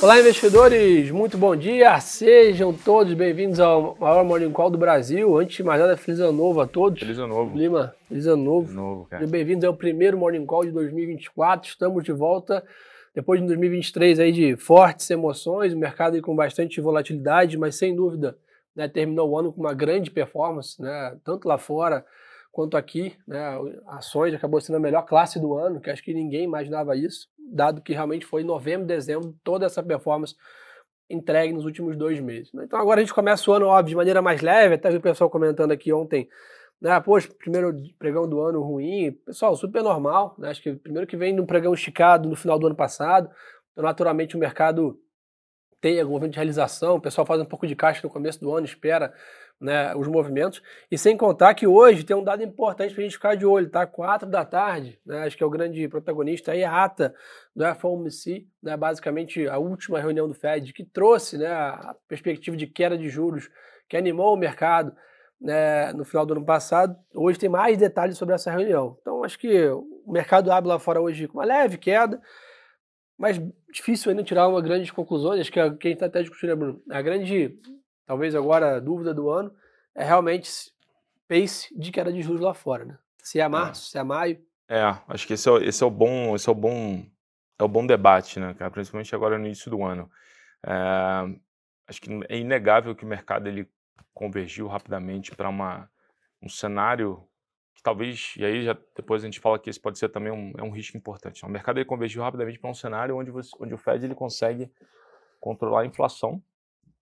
Olá, investidores! Muito bom dia! Sejam todos bem-vindos ao maior Morning Call do Brasil. Antes de mais nada, feliz ano novo a todos. Feliz ano novo. Lima, feliz ano novo. Feliz novo, cara. Bem-vindos ao primeiro Morning Call de 2024. Estamos de volta depois de 2023 aí de fortes emoções, o mercado com bastante volatilidade, mas sem dúvida né, terminou o ano com uma grande performance, né, tanto lá fora quanto aqui. Né, ações acabou sendo a melhor classe do ano, que acho que ninguém imaginava isso, dado que realmente foi novembro, dezembro, toda essa performance entregue nos últimos dois meses. Né. Então agora a gente começa o ano, óbvio, de maneira mais leve, até vi o pessoal comentando aqui ontem, né, poxa, primeiro pregão do ano ruim, pessoal, super normal, né, acho que primeiro que vem de um pregão esticado no final do ano passado, então naturalmente o mercado tem algum evento de realização, o pessoal faz um pouco de caixa no começo do ano, espera né, os movimentos. E sem contar que hoje tem um dado importante para a gente ficar de olho, tá? Quatro da tarde, né, acho que é o grande protagonista aí, a ata do FOMC, né, basicamente a última reunião do Fed, que trouxe né, a perspectiva de queda de juros, que animou o mercado né, no final do ano passado. Hoje tem mais detalhes sobre essa reunião. Então acho que o mercado abre lá fora hoje com uma leve queda, mas difícil ainda tirar uma grande conclusões. Acho que a, quem está até discutindo, Bruno, a grande, talvez agora, dúvida do ano é realmente pace de queda de juros lá fora, né? Se é março, é. se é maio. É, acho que esse é, esse é o bom, esse é o bom, é o bom debate, né, cara? Principalmente agora no início do ano. É, acho que é inegável que o mercado ele convergiu rapidamente para uma um cenário que talvez, e aí já depois a gente fala que esse pode ser também um, é um risco importante. O mercado ele convergiu rapidamente para um cenário onde, você, onde o Fed ele consegue controlar a inflação,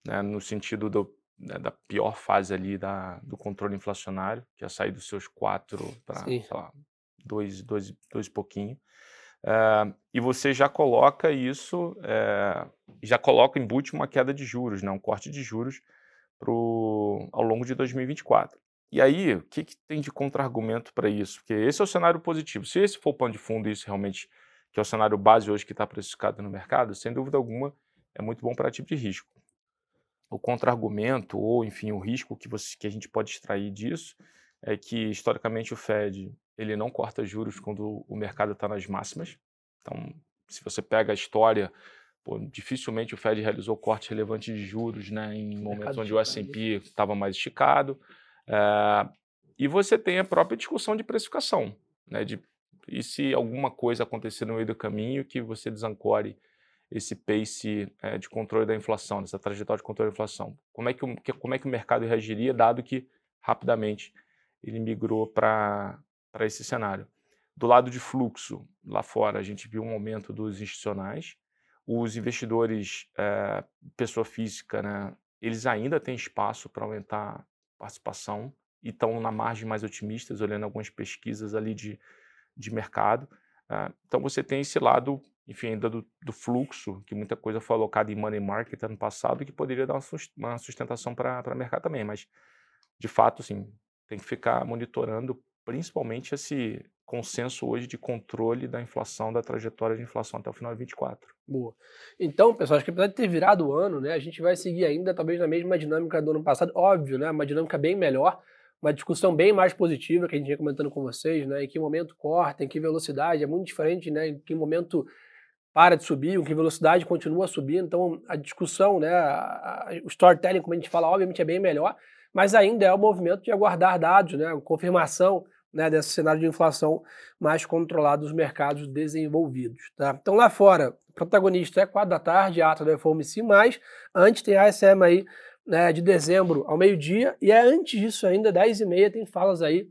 né, no sentido do, né, da pior fase ali da, do controle inflacionário, que é sair dos seus quatro para, sei lá, dois, dois, dois e pouquinho. É, e você já coloca isso, é, já coloca, embute uma queda de juros, né, um corte de juros pro, ao longo de 2024. E aí, o que, que tem de contra-argumento para isso? Porque esse é o cenário positivo. Se esse for o pano de fundo, isso realmente, que é o cenário base hoje que está precificado no mercado, sem dúvida alguma, é muito bom para tipo de risco. O contra-argumento, ou enfim, o risco que, você, que a gente pode extrair disso, é que historicamente o Fed ele não corta juros quando o mercado está nas máximas. Então, se você pega a história, pô, dificilmente o Fed realizou corte relevante de juros né, em momentos onde o S&P estava mais esticado. Uh, e você tem a própria discussão de precificação, né? De, e se alguma coisa acontecer no meio do caminho que você desancore esse pace é, de controle da inflação, essa trajetória de controle da inflação. Como é que o, como é que o mercado reagiria, dado que rapidamente ele migrou para esse cenário? Do lado de fluxo, lá fora, a gente viu um aumento dos institucionais. Os investidores, é, pessoa física, né, eles ainda têm espaço para aumentar participação e estão na margem mais otimistas, olhando algumas pesquisas ali de, de mercado. Uh, então você tem esse lado, enfim, ainda do, do, fluxo, que muita coisa foi alocada em money market ano passado, que poderia dar uma sustentação para o mercado também, mas de fato, assim, tem que ficar monitorando principalmente esse consenso hoje de controle da inflação, da trajetória de inflação até o final de 24. Boa. Então, pessoal, acho que apesar de ter virado o ano, né, a gente vai seguir ainda talvez na mesma dinâmica do ano passado, óbvio, né, uma dinâmica bem melhor, uma discussão bem mais positiva que a gente ia comentando com vocês, né, em que momento corta, em que velocidade, é muito diferente, né, em que momento para de subir, em que velocidade continua subindo, então a discussão, né, a, a, o storytelling, como a gente fala, obviamente é bem melhor, mas ainda é o movimento de aguardar dados, né, confirmação né, desse cenário de inflação mais controlado dos mercados desenvolvidos. Tá? Então lá fora, o protagonista é 4 da tarde, ata do FOMC, mas antes tem a ASM aí né, de dezembro ao meio-dia, e é antes disso ainda, 10 e meia, tem falas aí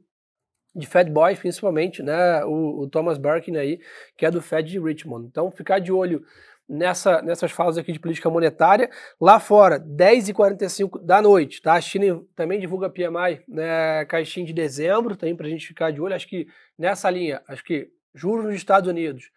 de Fed Boys, principalmente, né, o, o Thomas Barkin aí, que é do Fed de Richmond. Então ficar de olho nessa, nessas falas aqui de política monetária. Lá fora, 10h45 da noite, tá? A China também divulga PMI, né, caixinha de dezembro, também para a gente ficar de olho. Acho que nessa linha, acho que juros nos Estados Unidos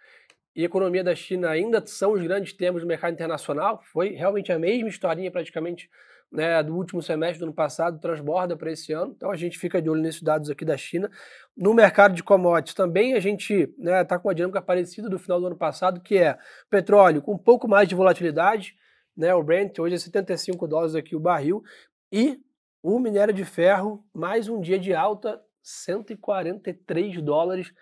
e economia da China ainda são os grandes temas do mercado internacional. Foi realmente a mesma historinha praticamente né, do último semestre do ano passado transborda para esse ano. Então a gente fica de olho nesses dados aqui da China. No mercado de commodities também a gente está né, tá com uma dinâmica parecida do final do ano passado, que é petróleo com um pouco mais de volatilidade, né, o Brent hoje é 75 dólares aqui o barril, e o minério de ferro, mais um dia de alta, 143 dólares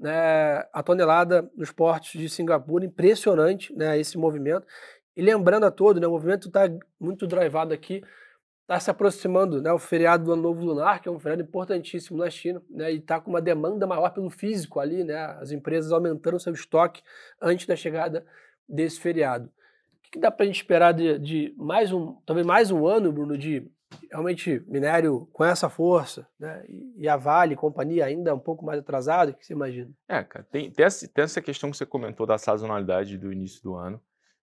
né, a tonelada nos portos de Singapura, impressionante né, esse movimento. E lembrando a todos, né, o movimento está muito drivado aqui, está se aproximando, né, o feriado do Ano Novo Lunar, que é um feriado importantíssimo na China, né, e está com uma demanda maior pelo físico ali, né, as empresas aumentando seu estoque antes da chegada desse feriado. O que, dá para a gente esperar de, de, mais um, talvez mais um ano, Bruno, de realmente minério com essa força, né, e, a Vale, companhia ainda um pouco mais atrasada, que você imagina? É, cara, tem, tem, essa, tem essa questão que você comentou da sazonalidade do início do ano.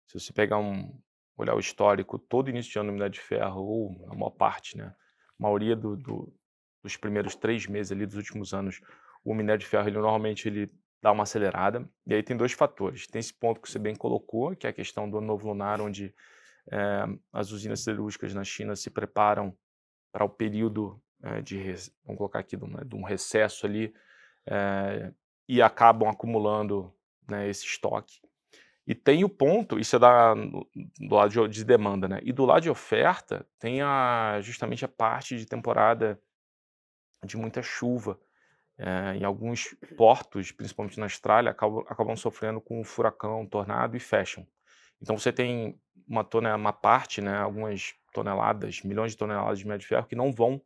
Se você pegar um, olhar o histórico, todo início de ano no minério de ferro, ou a maior parte, né? A maioria do, do, dos primeiros três meses ali dos últimos anos, o minério de ferro, ele normalmente ele dá uma acelerada. E aí tem dois fatores. Tem esse ponto que você bem colocou, que é a questão do novo lunar, onde é, as usinas siderúrgicas na China se preparam para o período é, de, vamos colocar aqui, de um, de um recesso ali, é, e acabam acumulando né, esse estoque. E tem o ponto, isso é da, do lado de demanda, né? E do lado de oferta, tem a, justamente a parte de temporada de muita chuva. É, em alguns portos, principalmente na Austrália, acabam, acabam sofrendo com furacão, tornado e fecham. Então você tem uma, tonel, uma parte, né, algumas toneladas, milhões de toneladas de minério de ferro que não vão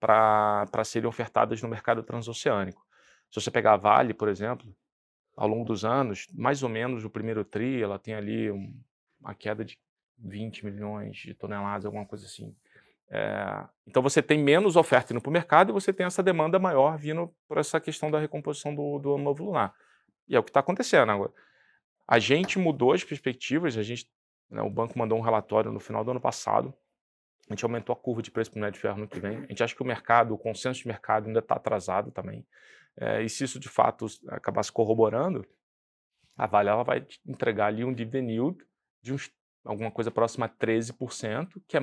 para serem ofertadas no mercado transoceânico. Se você pegar a Vale, por exemplo, ao longo dos anos, mais ou menos no primeiro TRI, ela tem ali um, uma queda de 20 milhões de toneladas, alguma coisa assim. É, então você tem menos oferta indo para o mercado e você tem essa demanda maior vindo por essa questão da recomposição do, do novo lunar. E é o que está acontecendo agora. A gente mudou as perspectivas, a gente, né, o banco mandou um relatório no final do ano passado, a gente aumentou a curva de preço para o de ferro no que vem. A gente acha que o mercado, o consenso de mercado ainda está atrasado também. É, e se isso de fato acabar se corroborando, a Vale ela vai entregar ali um dividend yield de uns, alguma coisa próxima a 13%, que é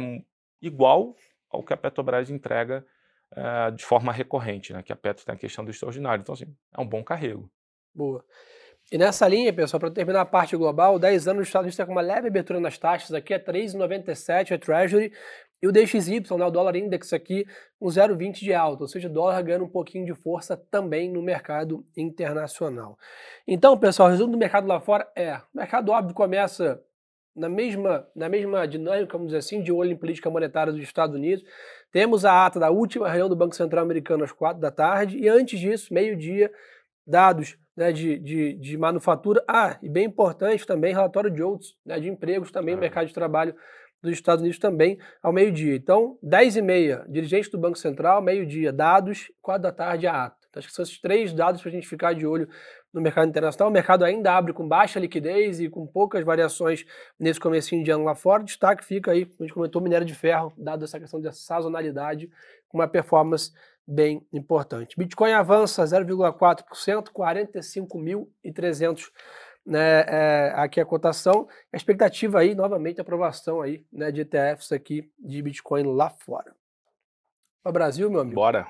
igual ao que a Petrobras entrega é, de forma recorrente, né? que a Petro tem a questão do extraordinário. Então, assim, é um bom carrego. Boa. E nessa linha, pessoal, para terminar a parte global, 10 anos os Estados Unidos com uma leve abertura nas taxas, aqui é 3,97 é Treasury, e o DXY, né, o dólar index aqui, um 0,20 de alta, ou seja, o dólar ganhando um pouquinho de força também no mercado internacional. Então, pessoal, o resumo do mercado lá fora é, o mercado óbvio começa na mesma, na mesma dinâmica, vamos dizer assim, de olho em política monetária dos Estados Unidos. Temos a ata da última reunião do Banco Central Americano às quatro da tarde, e antes disso, meio-dia, dados né, de, de, de, manufatura. Ah, e bem importante também, relatório de outros, né, de empregos também no mercado de trabalho dos Estados Unidos também ao meio-dia. Então, 10 e meia, dirigente do Banco Central, meio-dia, dados, 4 da tarde, a ata. Então, acho que são esses três dados para a gente ficar de olho no mercado internacional. O mercado ainda abre com baixa liquidez e com poucas variações nesse comecinho de ano lá fora. Destaque fica aí, a gente comentou, minério de ferro, dado essa questão de sazonalidade, com uma performance bem importante. Bitcoin avança 0,4%, 45.300 né, é, aqui a cotação, a expectativa aí, novamente, aprovação aí, né, de ETFs aqui de Bitcoin lá fora. Para o Brasil, meu amigo. Bora.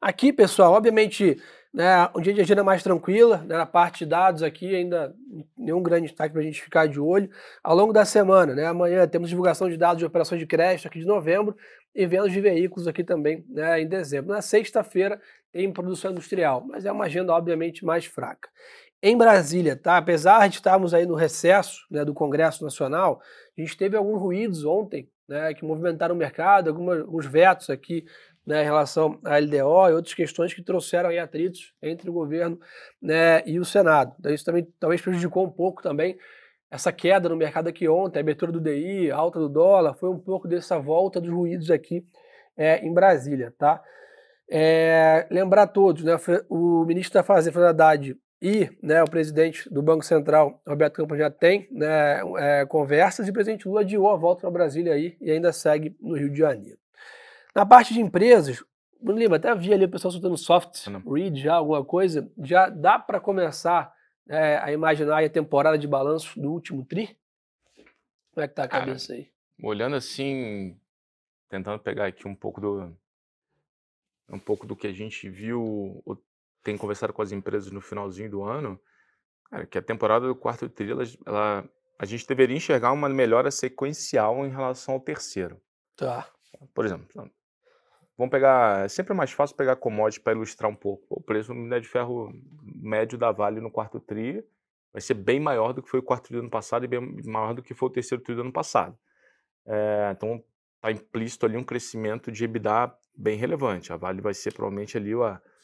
Aqui, pessoal, obviamente, né, um dia de agenda mais tranquila, né, na parte de dados aqui, ainda nenhum grande destaque para a gente ficar de olho. Ao longo da semana, né, amanhã temos divulgação de dados de operações de crédito aqui de novembro e vendas de veículos aqui também né, em dezembro. Na sexta-feira tem produção industrial, mas é uma agenda obviamente mais fraca em Brasília, tá? Apesar de estarmos aí no recesso né, do Congresso Nacional, a gente teve alguns ruídos ontem, né, que movimentaram o mercado, algumas, alguns vetos aqui né, em relação à LDO e outras questões que trouxeram aí atritos entre o governo né, e o Senado. Então isso também talvez prejudicou um pouco também essa queda no mercado aqui ontem, a abertura do DI, alta do dólar, foi um pouco dessa volta dos ruídos aqui é, em Brasília, tá? É, lembrar a todos, né, o ministro da Fazenda, Fernando Haddad, e né, o presidente do Banco Central, Roberto Campos, já tem né, é, conversas e o presidente Lula adiou a volta para Brasília aí e ainda segue no Rio de Janeiro. Na parte de empresas, Bruno Lima, até vi ali o pessoal soltando soft read já, alguma coisa, já dá para começar é, a imaginar a temporada de balanço do último TRI? Como é que tá a cabeça aí? Olhando assim, tentando pegar aqui um pouco do um pouco do que a gente viu tem conversado com as empresas no finalzinho do ano, cara, que a temporada do quarto tri, ela, ela, a gente deveria enxergar uma melhora sequencial em relação ao terceiro. Tá. Por exemplo, vamos pegar, é sempre mais fácil pegar commodity para ilustrar um pouco. O preço do minério de ferro médio da Vale no quarto tri vai ser bem maior do que foi o quarto tri do ano passado e bem maior do que foi o terceiro tri do ano passado. É, então, está implícito ali um crescimento de EBITDA bem relevante. A Vale vai ser provavelmente ali a, é,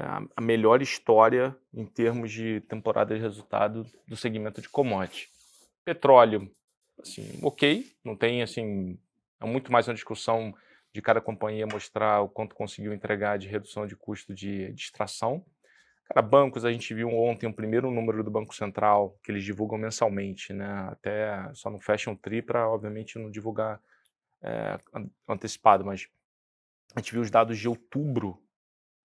a melhor história em termos de temporada de resultado do segmento de commodity. Petróleo, assim, ok, não tem assim, é muito mais uma discussão de cada companhia mostrar o quanto conseguiu entregar de redução de custo de, de extração. Cara, bancos, a gente viu ontem o primeiro número do Banco Central, que eles divulgam mensalmente, né? Até só não fecham um tri para, obviamente, não divulgar é, antecipado, mas a gente viu os dados de outubro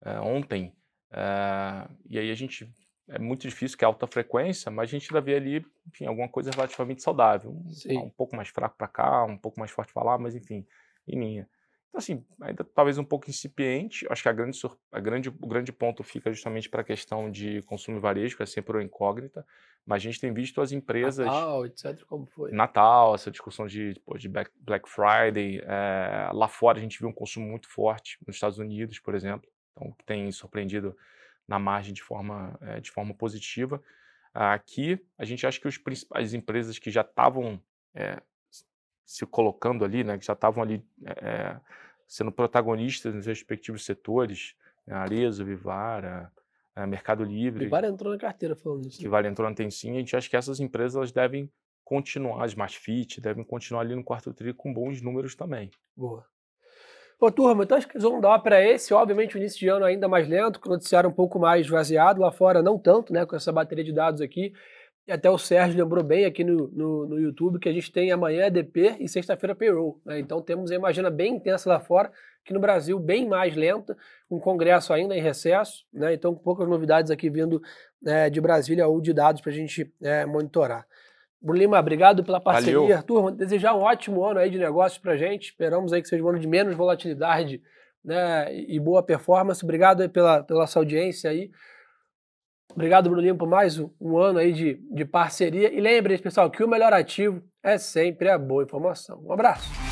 é, ontem, é, e aí a gente é muito difícil, que é alta frequência, mas a gente ainda vê ali, enfim, alguma coisa relativamente saudável. Um, um pouco mais fraco para cá, um pouco mais forte para lá, mas enfim, em linha. Então, assim, ainda talvez um pouco incipiente. Acho que a grande, a grande, o grande ponto fica justamente para a questão de consumo e varejo, que é sempre uma incógnita. Mas a gente tem visto as empresas. Natal, etc., como foi? Natal, essa discussão de, de Black Friday. É, lá fora a gente viu um consumo muito forte, nos Estados Unidos, por exemplo. Então, que tem surpreendido na margem de forma, é, de forma positiva. Aqui, a gente acha que os, as empresas que já estavam é, se colocando ali, né, que já estavam ali é, sendo protagonistas nos respectivos setores, né, Arezzo, Vivara, Mercado Livre. Vivara entrou na carteira falando isso. Né? Vivara entrou na Tensim, a gente acha que essas empresas elas devem continuar, as Smart Fit, devem continuar ali no quarto tri com bons números também. Boa. Ô, turma, então acho que eles vão dar para esse. Obviamente, o início de ano ainda mais lento, com o noticiário um pouco mais vaziado. Lá fora, não tanto, né? Com essa bateria de dados aqui. E até o Sérgio lembrou bem aqui no, no, no YouTube que a gente tem amanhã EDP e sexta-feira payroll. Né? Então temos uma agenda bem intensa lá fora, que no Brasil bem mais lenta, com um congresso ainda em recesso. Né? Então, poucas novidades aqui vindo né, de Brasília ou de dados para a gente é, monitorar. Lima, obrigado pela parceria. Valeu. Turma, desejar um ótimo ano aí de negócios para gente. Esperamos aí que seja um ano de menos volatilidade né, e boa performance. Obrigado aí pela, pela sua audiência aí. Obrigado, Bruno Lima, por mais um ano aí de, de parceria. E lembre-se, pessoal, que o melhor ativo é sempre a boa informação. Um abraço.